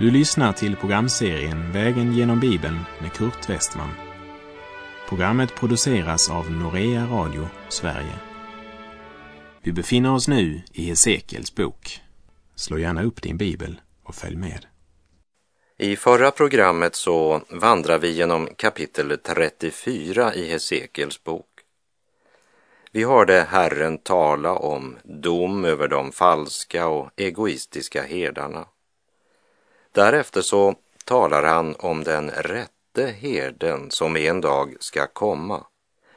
Du lyssnar till programserien Vägen genom Bibeln med Kurt Westman. Programmet produceras av Norea Radio Sverige. Vi befinner oss nu i Hesekiels bok. Slå gärna upp din bibel och följ med. I förra programmet så vandrar vi genom kapitel 34 i Hesekiels bok. Vi hörde Herren tala om dom över de falska och egoistiska herdarna. Därefter så talar han om den rätte herden som en dag ska komma,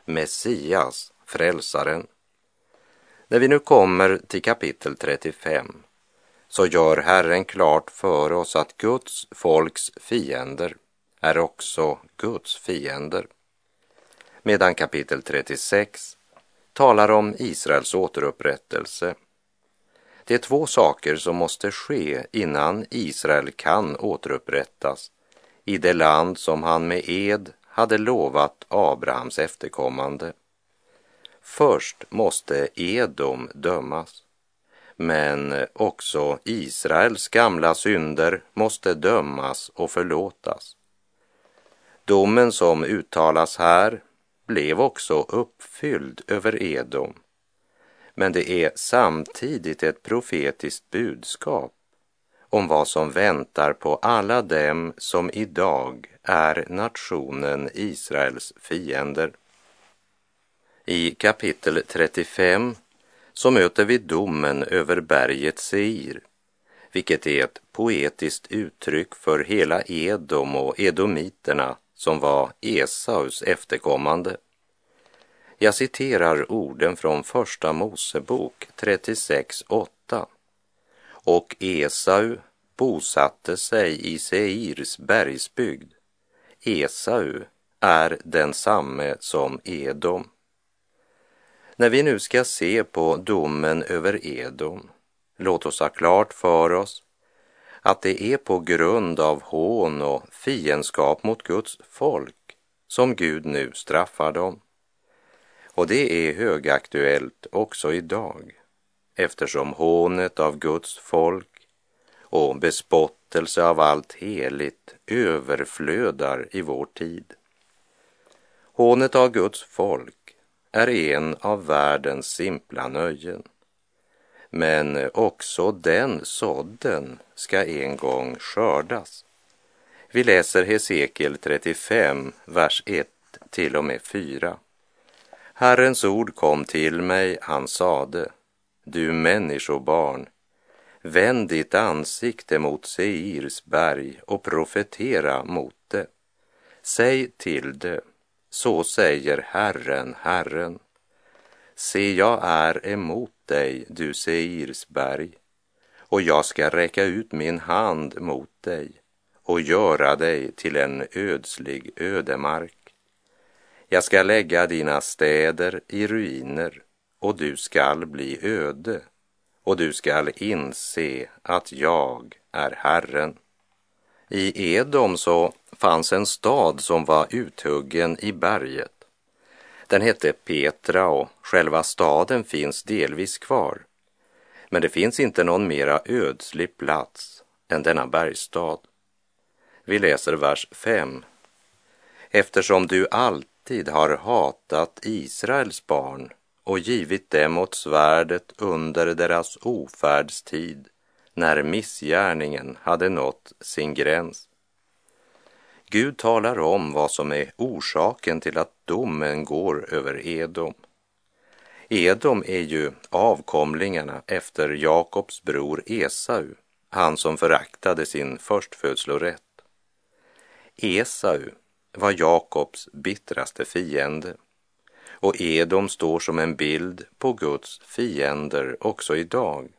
Messias, frälsaren. När vi nu kommer till kapitel 35 så gör Herren klart för oss att Guds folks fiender är också Guds fiender. Medan kapitel 36 talar om Israels återupprättelse. Det är två saker som måste ske innan Israel kan återupprättas i det land som han med ed hade lovat Abrahams efterkommande. Först måste Edom dömas, men också Israels gamla synder måste dömas och förlåtas. Domen som uttalas här blev också uppfylld över Edom. Men det är samtidigt ett profetiskt budskap om vad som väntar på alla dem som idag är nationen Israels fiender. I kapitel 35 så möter vi domen över berget Seir, vilket är ett poetiskt uttryck för hela Edom och edomiterna som var Esaus efterkommande. Jag citerar orden från Första Mosebok 36.8. Och Esau bosatte sig i Seirs bergsbygd. Esau är densamme som Edom. När vi nu ska se på domen över Edom, låt oss ha klart för oss att det är på grund av hån och fiendskap mot Guds folk som Gud nu straffar dem. Och det är högaktuellt också idag eftersom hånet av Guds folk och bespottelse av allt heligt överflödar i vår tid. Hånet av Guds folk är en av världens simpla nöjen. Men också den sådden ska en gång skördas. Vi läser Hesekiel 35, vers 1 till och med 4. Herrens ord kom till mig, han sade, du människobarn, vänd ditt ansikte mot Seirs berg och profetera mot det. Säg till det, så säger Herren, Herren. Se, jag är emot dig, du Seirs berg, och jag ska räcka ut min hand mot dig och göra dig till en ödslig ödemark. Jag ska lägga dina städer i ruiner och du skall bli öde och du skall inse att jag är Herren. I Edom så fanns en stad som var uthuggen i berget. Den hette Petra och själva staden finns delvis kvar. Men det finns inte någon mera ödslig plats än denna bergstad. Vi läser vers 5. Eftersom du alltid alltid har hatat Israels barn och givit dem åt svärdet under deras ofärdstid när missgärningen hade nått sin gräns. Gud talar om vad som är orsaken till att domen går över Edom. Edom är ju avkomlingarna efter Jakobs bror Esau, han som föraktade sin förstfödslorätt. Esau var Jakobs bittraste fiende. Och Edom står som en bild på Guds fiender också idag.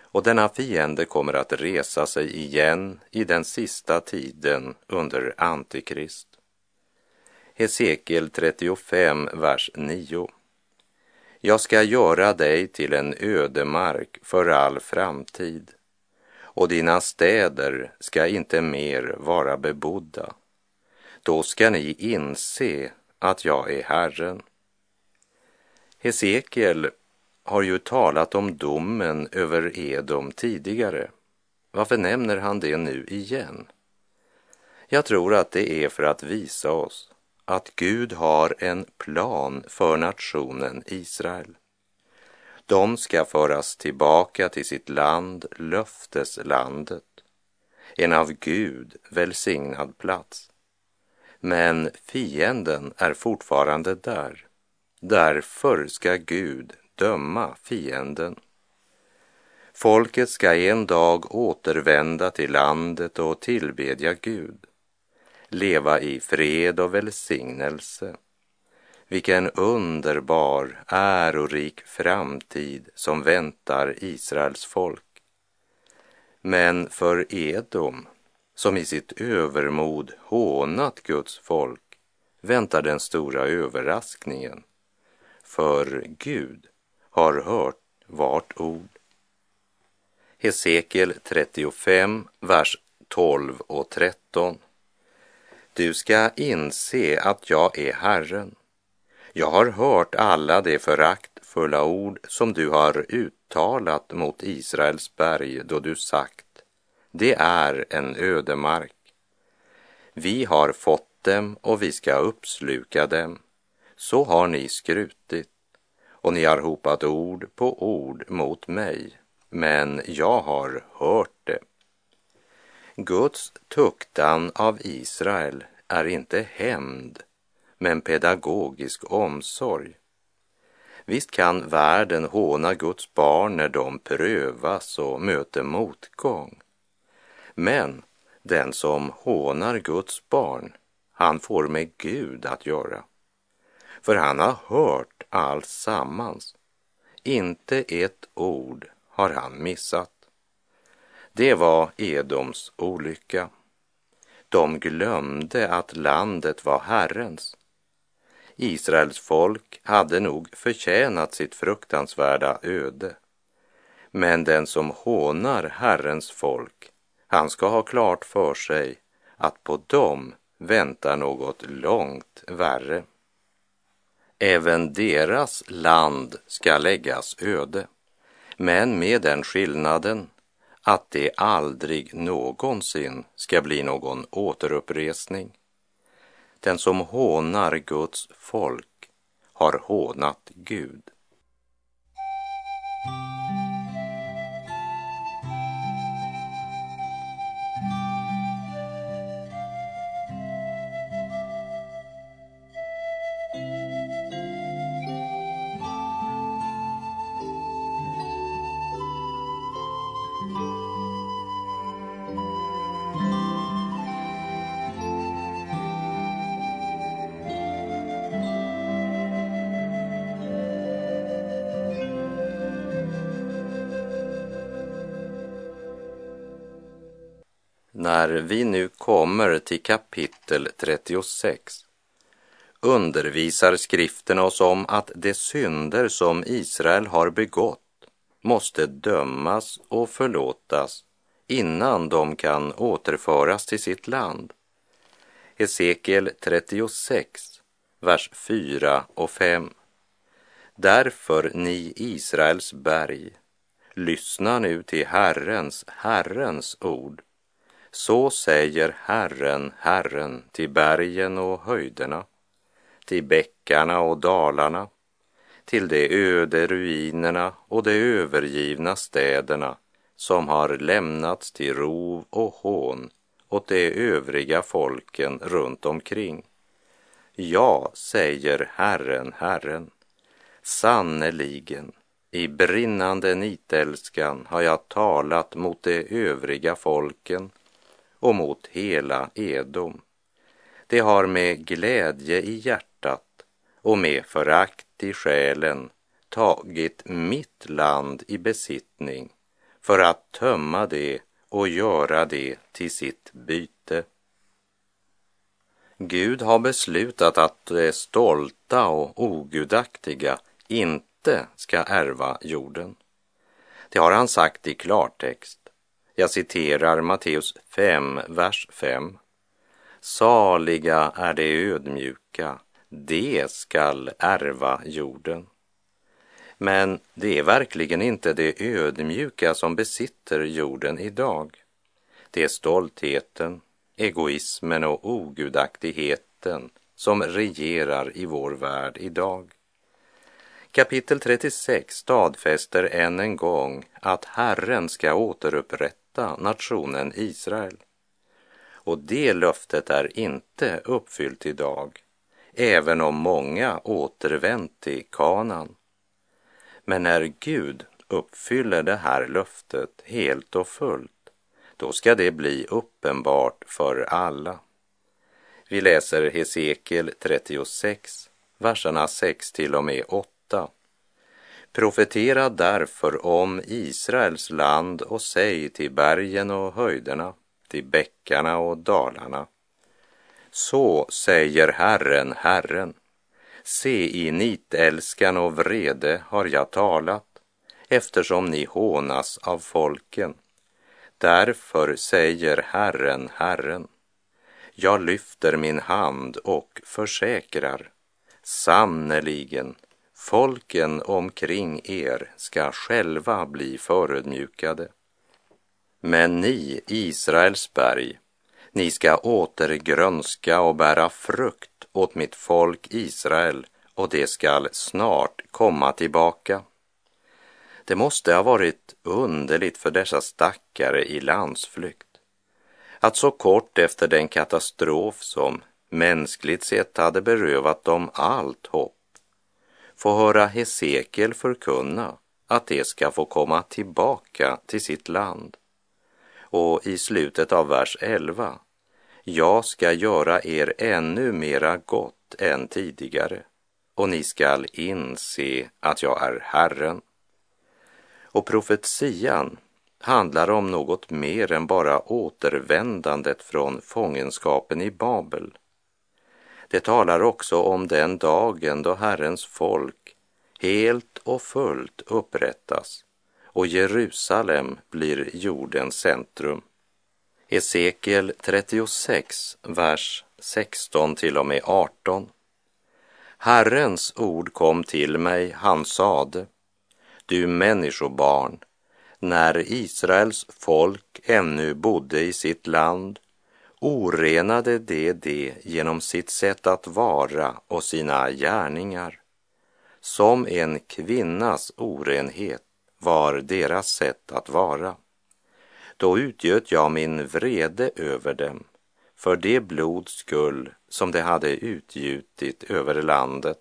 Och denna fiende kommer att resa sig igen i den sista tiden under Antikrist. Hesekiel 35, vers 9. Jag ska göra dig till en ödemark för all framtid och dina städer ska inte mer vara bebodda då ska ni inse att jag är Herren. Hesekiel har ju talat om domen över Edom tidigare. Varför nämner han det nu igen? Jag tror att det är för att visa oss att Gud har en plan för nationen Israel. De ska föras tillbaka till sitt land, löfteslandet, en av Gud välsignad plats. Men fienden är fortfarande där. Därför ska Gud döma fienden. Folket ska en dag återvända till landet och tillbedja Gud, leva i fred och välsignelse. Vilken underbar, ärorik framtid som väntar Israels folk. Men för Edom, som i sitt övermod hånat Guds folk, väntar den stora överraskningen. För Gud har hört vart ord. Hesekiel 35, vers 12 och 13. Du ska inse att jag är Herren. Jag har hört alla de föraktfulla ord som du har uttalat mot Israels berg då du sagt, det är en ödemark. Vi har fått dem och vi ska uppsluka dem. Så har ni skrutit och ni har hopat ord på ord mot mig, men jag har hört det. Guds tuktan av Israel är inte hämnd, men pedagogisk omsorg. Visst kan världen håna Guds barn när de prövas och möter motgång. Men den som hånar Guds barn, han får med Gud att göra. För han har hört allt sammans. Inte ett ord har han missat. Det var Edoms olycka. De glömde att landet var Herrens. Israels folk hade nog förtjänat sitt fruktansvärda öde. Men den som hånar Herrens folk, han ska ha klart för sig att på dem väntar något långt värre. Även deras land ska läggas öde, men med den skillnaden att det aldrig någonsin ska bli någon återuppresning. Den som hånar Guds folk har hånat Gud. När vi nu kommer till kapitel 36 undervisar skrifterna oss om att de synder som Israel har begått måste dömas och förlåtas innan de kan återföras till sitt land. Hesekiel 36, vers 4 och 5. Därför, ni Israels berg, lyssna nu till Herrens, Herrens ord. Så säger Herren, Herren till bergen och höjderna, till bäckarna och dalarna, till de öde ruinerna och de övergivna städerna som har lämnats till rov och hån åt de övriga folken runt omkring. Ja, säger Herren, Herren, sannerligen, i brinnande nitälskan har jag talat mot de övriga folken och mot hela Edom. Det har med glädje i hjärtat och med förakt i själen tagit mitt land i besittning för att tömma det och göra det till sitt byte. Gud har beslutat att de stolta och ogudaktiga inte ska ärva jorden. Det har han sagt i klartext jag citerar Matteus 5, vers 5. Saliga är de ödmjuka, de skall ärva jorden. Men det är verkligen inte de ödmjuka som besitter jorden idag, Det är stoltheten, egoismen och ogudaktigheten som regerar i vår värld idag. Kapitel 36 stadfäster än en gång att Herren ska återupprätta nationen Israel. Och det löftet är inte uppfyllt idag, även om många återvänt till kanan. Men när Gud uppfyller det här löftet helt och fullt, då ska det bli uppenbart för alla. Vi läser Hesekiel 36, verserna 6 till och med 8. Profetera därför om Israels land och säg till bergen och höjderna, till bäckarna och dalarna. Så säger Herren, Herren. Se, i nitälskan och vrede har jag talat, eftersom ni hånas av folken. Därför säger Herren, Herren. Jag lyfter min hand och försäkrar, sannerligen, folken omkring er ska själva bli förödmjukade. Men ni, Israels berg, ni ska återgrönska och bära frukt åt mitt folk Israel och det skall snart komma tillbaka. Det måste ha varit underligt för dessa stackare i landsflykt att så kort efter den katastrof som mänskligt sett hade berövat dem allt hopp få höra Hesekiel förkunna att de ska få komma tillbaka till sitt land. Och i slutet av vers 11 jag ska göra er ännu mera gott än tidigare och ni skall inse att jag är Herren. Och profetian handlar om något mer än bara återvändandet från fångenskapen i Babel. Det talar också om den dagen då Herrens folk helt och fullt upprättas och Jerusalem blir jordens centrum. Hesekiel 36, vers 16 till och med 18. Herrens ord kom till mig, han sade, du människobarn, när Israels folk ännu bodde i sitt land orenade de det genom sitt sätt att vara och sina gärningar. Som en kvinnas orenhet var deras sätt att vara. Då utgöt jag min vrede över dem för det blods skull som de hade utgjutit över landet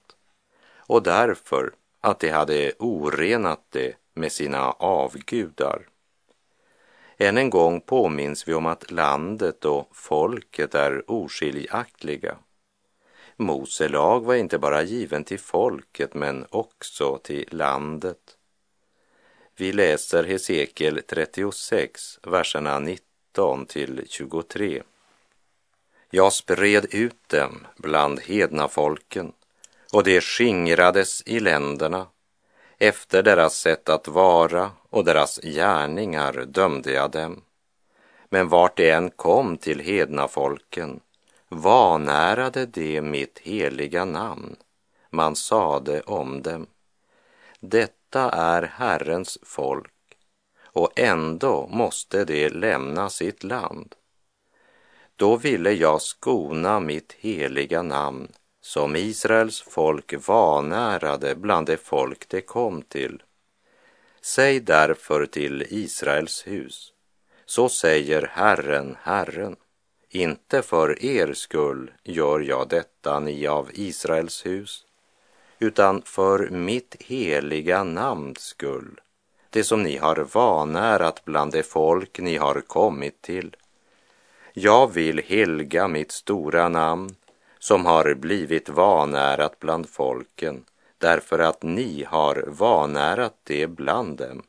och därför att de hade orenat det med sina avgudar. Än en gång påminns vi om att landet och folket är oskiljaktiga. Mose lag var inte bara given till folket men också till landet. Vi läser Hesekiel 36, verserna 19 till 23. Jag spred ut dem bland hedna folken och de skingrades i länderna. Efter deras sätt att vara och deras gärningar dömde jag dem. Men vart de än kom till hedna folken vanärade de mitt heliga namn. Man sade om dem. Detta är Herrens folk och ändå måste de lämna sitt land. Då ville jag skona mitt heliga namn som Israels folk vanärade bland det folk det kom till. Säg därför till Israels hus, så säger Herren, Herren, inte för er skull gör jag detta, ni av Israels hus, utan för mitt heliga namns skull, det som ni har vanärat bland det folk ni har kommit till. Jag vill helga mitt stora namn som har blivit vanärat bland folken därför att ni har vanärat det bland dem.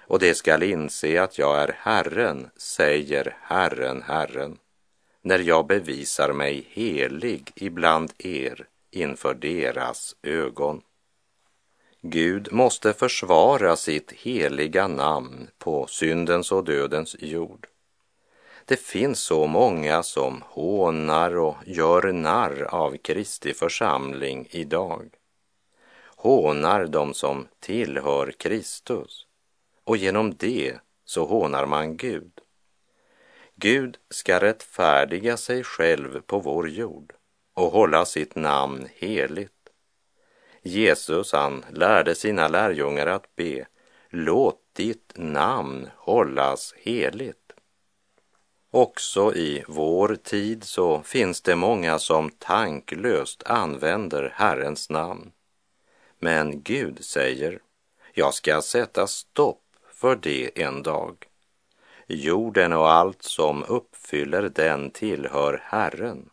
Och det skall inse att jag är Herren, säger Herren, Herren, när jag bevisar mig helig ibland er inför deras ögon. Gud måste försvara sitt heliga namn på syndens och dödens jord. Det finns så många som hånar och gör narr av Kristi församling idag. Hånar de som tillhör Kristus och genom det så hånar man Gud. Gud ska rättfärdiga sig själv på vår jord och hålla sitt namn heligt. Jesus, han lärde sina lärjungar att be, låt ditt namn hållas heligt. Också i vår tid så finns det många som tanklöst använder Herrens namn. Men Gud säger, jag ska sätta stopp för det en dag. Jorden och allt som uppfyller den tillhör Herren.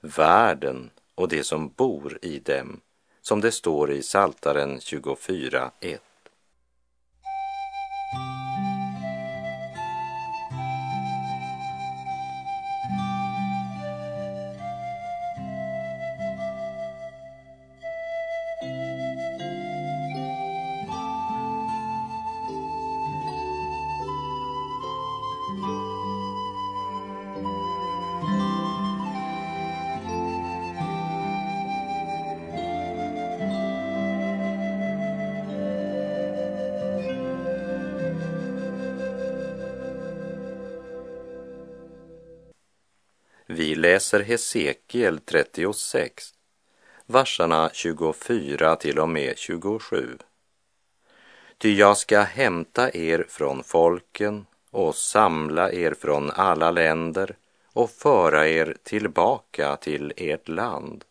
Världen och det som bor i dem, som det står i Saltaren 24.1. Vi läser Hesekiel 36, verserna 24 till och med 27. Ty jag ska hämta er från folken och samla er från alla länder och föra er tillbaka till ert land.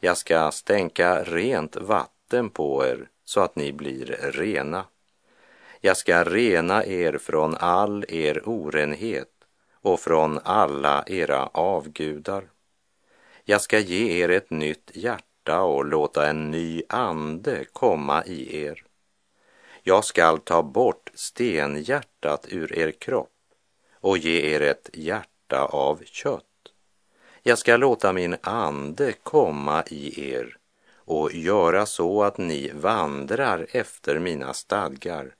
Jag ska stänka rent vatten på er så att ni blir rena. Jag ska rena er från all er orenhet och från alla era avgudar. Jag ska ge er ett nytt hjärta och låta en ny ande komma i er. Jag skall ta bort stenhjärtat ur er kropp och ge er ett hjärta av kött. Jag ska låta min ande komma i er och göra så att ni vandrar efter mina stadgar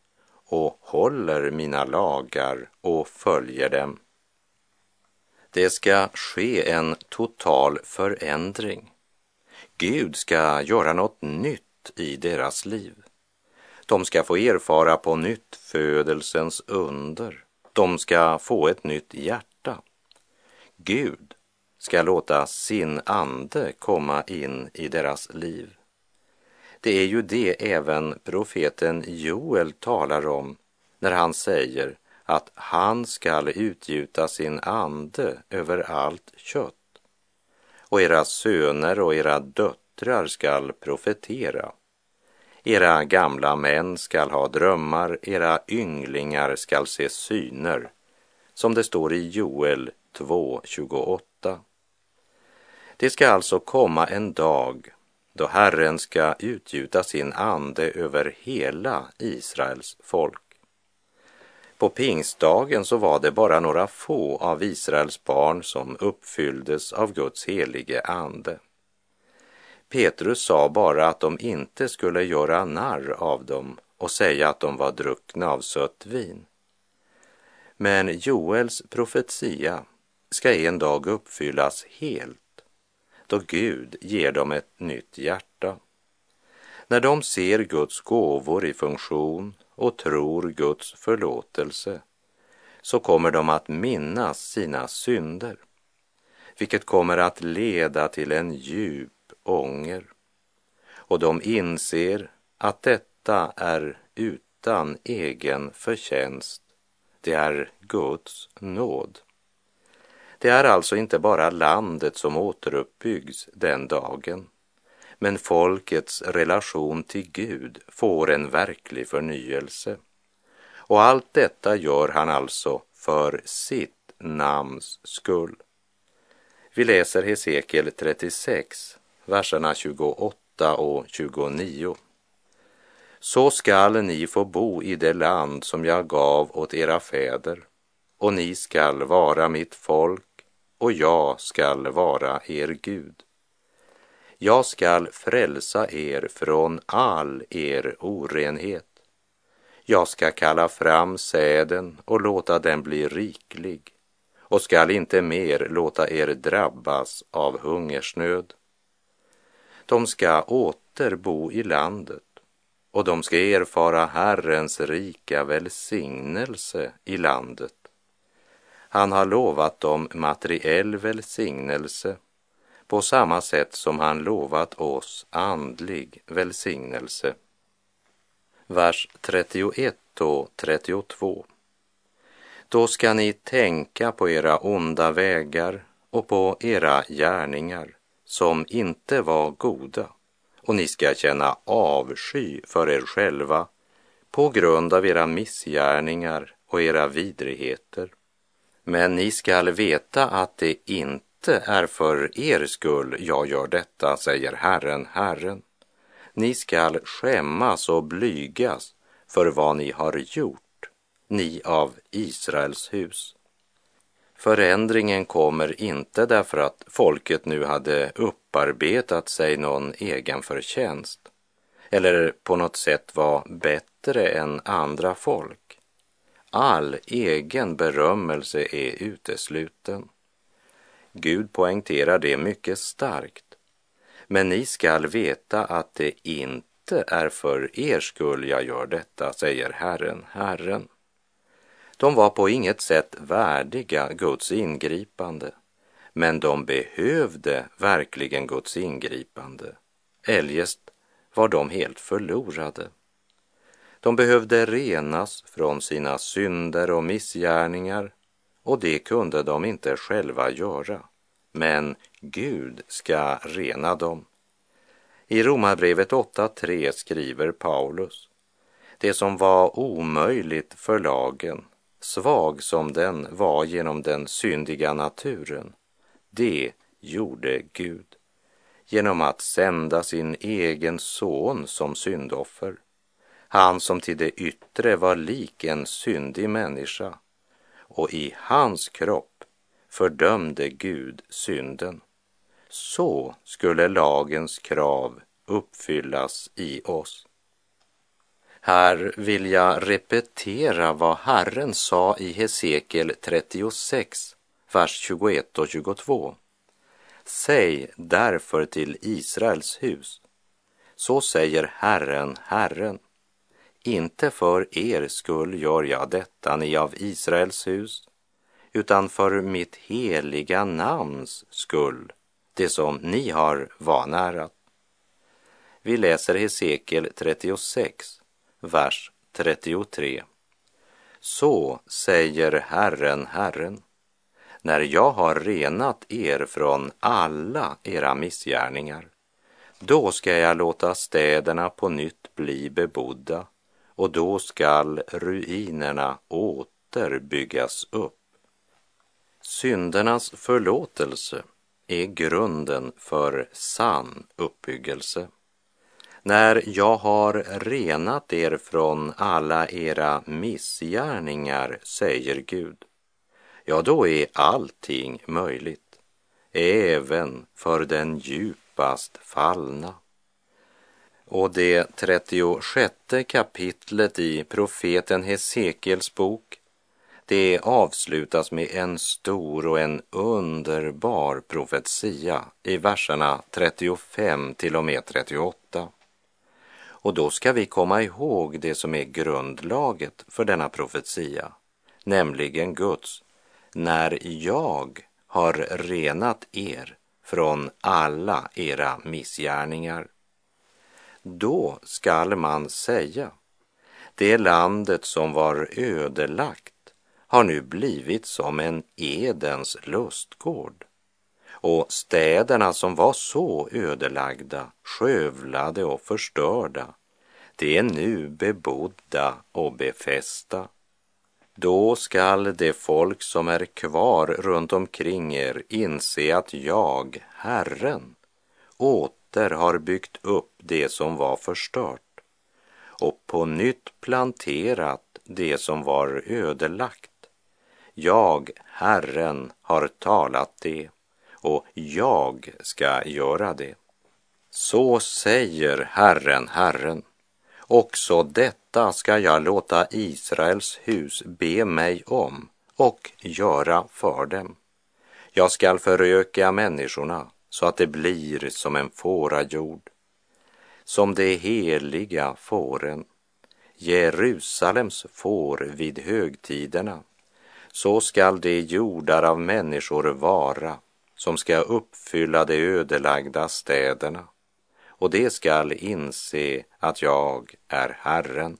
och håller mina lagar och följer dem. Det ska ske en total förändring. Gud ska göra något nytt i deras liv. De ska få erfara på nytt födelsens under. De ska få ett nytt hjärta. Gud ska låta sin ande komma in i deras liv. Det är ju det även profeten Joel talar om när han säger att han skall utgjuta sin ande över allt kött och era söner och era döttrar skall profetera. Era gamla män skall ha drömmar, era ynglingar skall se syner, som det står i Joel 2.28. Det ska alltså komma en dag då Herren ska utgjuta sin ande över hela Israels folk. På pingstdagen så var det bara några få av Israels barn som uppfylldes av Guds helige ande. Petrus sa bara att de inte skulle göra narr av dem och säga att de var druckna av sött vin. Men Joels profetia ska en dag uppfyllas helt, då Gud ger dem ett nytt hjärta. När de ser Guds gåvor i funktion och tror Guds förlåtelse så kommer de att minnas sina synder, vilket kommer att leda till en djup ånger. Och de inser att detta är utan egen förtjänst, det är Guds nåd. Det är alltså inte bara landet som återuppbyggs den dagen, men folkets relation till Gud får en verklig förnyelse. Och allt detta gör han alltså för sitt namns skull. Vi läser Hesekiel 36, verserna 28 och 29. Så skall ni få bo i det land som jag gav åt era fäder, och ni skall vara mitt folk, och jag skall vara er Gud. Jag skall frälsa er från all er orenhet. Jag ska kalla fram säden och låta den bli riklig och skall inte mer låta er drabbas av hungersnöd. De ska åter bo i landet och de ska erfara Herrens rika välsignelse i landet. Han har lovat dem materiell välsignelse på samma sätt som han lovat oss andlig välsignelse. Vers 31 och 32. Då ska ni tänka på era onda vägar och på era gärningar som inte var goda och ni ska känna avsky för er själva på grund av era missgärningar och era vidrigheter. Men ni skall veta att det inte är för er skull jag gör detta, säger Herren, Herren. Ni skall skämmas och blygas för vad ni har gjort, ni av Israels hus. Förändringen kommer inte därför att folket nu hade upparbetat sig någon egen förtjänst eller på något sätt var bättre än andra folk. All egen berömmelse är utesluten. Gud poängterar det mycket starkt. Men ni skall veta att det inte är för er skull jag gör detta, säger Herren, Herren. De var på inget sätt värdiga Guds ingripande, men de behövde verkligen Guds ingripande. Eljest var de helt förlorade. De behövde renas från sina synder och missgärningar och det kunde de inte själva göra. Men Gud ska rena dem. I Romarbrevet 8.3 skriver Paulus det som var omöjligt för lagen svag som den var genom den syndiga naturen, det gjorde Gud genom att sända sin egen son som syndoffer. Han som till det yttre var lik en syndig människa och i hans kropp fördömde Gud synden. Så skulle lagens krav uppfyllas i oss. Här vill jag repetera vad Herren sa i Hesekiel 36, vers 21 och 22. Säg därför till Israels hus, så säger Herren, Herren, inte för er skull gör jag detta, ni av Israels hus, utan för mitt heliga namns skull, det som ni har vanärat. Vi läser Hesekiel 36, vers 33. Så säger Herren, Herren, när jag har renat er från alla era missgärningar, då ska jag låta städerna på nytt bli bebodda och då skall ruinerna åter byggas upp. Syndernas förlåtelse är grunden för sann uppbyggelse. När jag har renat er från alla era missgärningar, säger Gud, ja, då är allting möjligt, även för den djupast fallna. Och det 36 kapitlet i profeten Hesekiels bok, det avslutas med en stor och en underbar profetia i verserna 35 till och med 38. Och då ska vi komma ihåg det som är grundlaget för denna profetia, nämligen Guds. När jag har renat er från alla era missgärningar, då skall man säga, det landet som var ödelagt har nu blivit som en Edens lustgård och städerna som var så ödelagda, skövlade och förstörda, de är nu bebodda och befästa. Då skall det folk som är kvar runt omkring er inse att jag, Herren, åter har byggt upp det som var förstört och på nytt planterat det som var ödelagt. Jag, Herren, har talat det och jag ska göra det. Så säger Herren, Herren. Också detta ska jag låta Israels hus be mig om och göra för dem. Jag skall föröka människorna så att det blir som en fårajord, som de heliga fåren, Jerusalems får vid högtiderna, så skall de jordar av människor vara som ska uppfylla de ödelagda städerna och de skall inse att jag är Herren.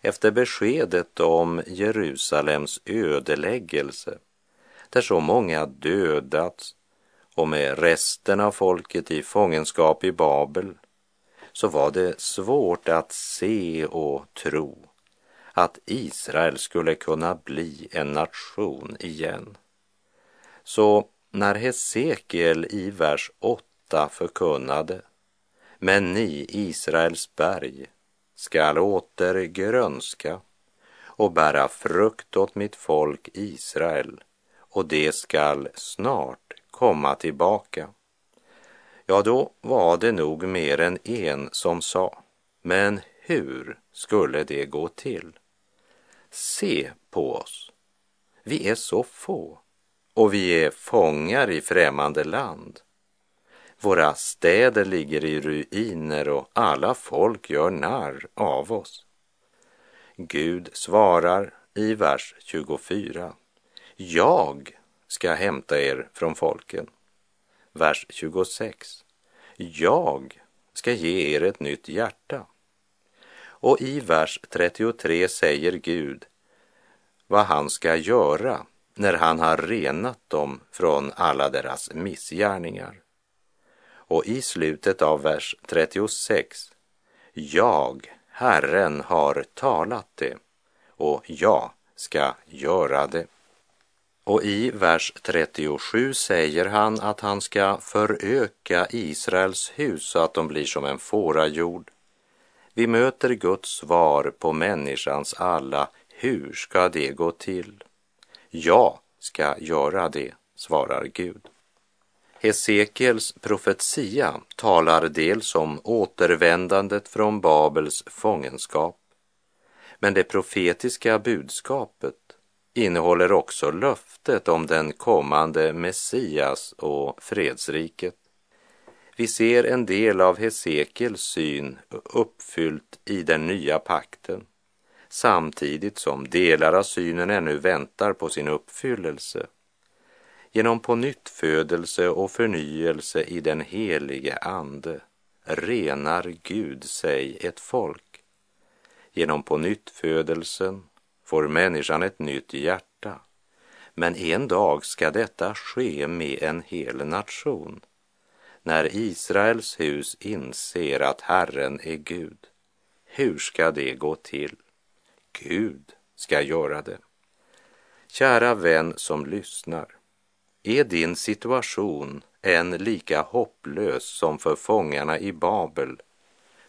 Efter beskedet om Jerusalems ödeläggelse, där så många dödats och med resten av folket i fångenskap i Babel, så var det svårt att se och tro att Israel skulle kunna bli en nation igen. Så när Hesekiel i vers 8 förkunnade Men ni, Israels berg, skall åter grönska och bära frukt åt mitt folk Israel och det skall snart komma tillbaka. Ja, då var det nog mer än en som sa, men hur skulle det gå till? Se på oss. Vi är så få och vi är fångar i främmande land. Våra städer ligger i ruiner och alla folk gör narr av oss. Gud svarar i vers 24. Jag ska hämta er från folken. Vers 26. Jag ska ge er ett nytt hjärta. Och i vers 33 säger Gud vad han ska göra när han har renat dem från alla deras missgärningar. Och i slutet av vers 36, jag, Herren, har talat det och jag ska göra det. Och i vers 37 säger han att han ska föröka Israels hus så att de blir som en fårajord. Vi möter Guds svar på människans alla hur ska det gå till? Jag ska göra det, svarar Gud. Hesekiels profetia talar dels om återvändandet från Babels fångenskap, men det profetiska budskapet innehåller också löftet om den kommande Messias och fredsriket. Vi ser en del av Hesekiels syn uppfyllt i den nya pakten samtidigt som delar av synen ännu väntar på sin uppfyllelse. Genom på födelse och förnyelse i den helige Ande renar Gud sig ett folk. Genom på födelsen får människan ett nytt hjärta. Men en dag ska detta ske med en hel nation. När Israels hus inser att Herren är Gud, hur ska det gå till? Gud ska göra det. Kära vän som lyssnar, är din situation än lika hopplös som för fångarna i Babel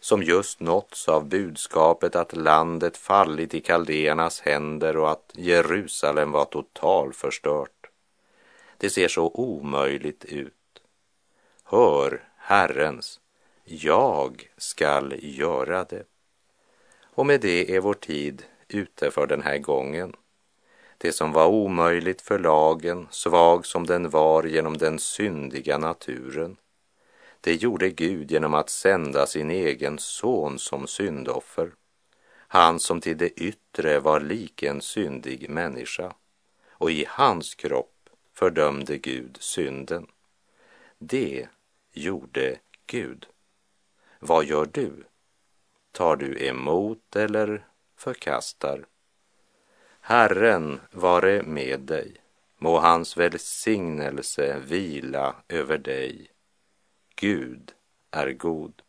som just nåtts av budskapet att landet fallit i kaldéernas händer och att Jerusalem var totalförstört. Det ser så omöjligt ut. Hör Herrens, jag skall göra det. Och med det är vår tid ute för den här gången. Det som var omöjligt för lagen, svag som den var genom den syndiga naturen, det gjorde Gud genom att sända sin egen son som syndoffer. Han som till det yttre var lik en syndig människa och i hans kropp fördömde Gud synden. Det gjorde Gud. Vad gör du? Tar du emot eller förkastar. Herren vare med dig, må hans välsignelse vila över dig. Gud är god.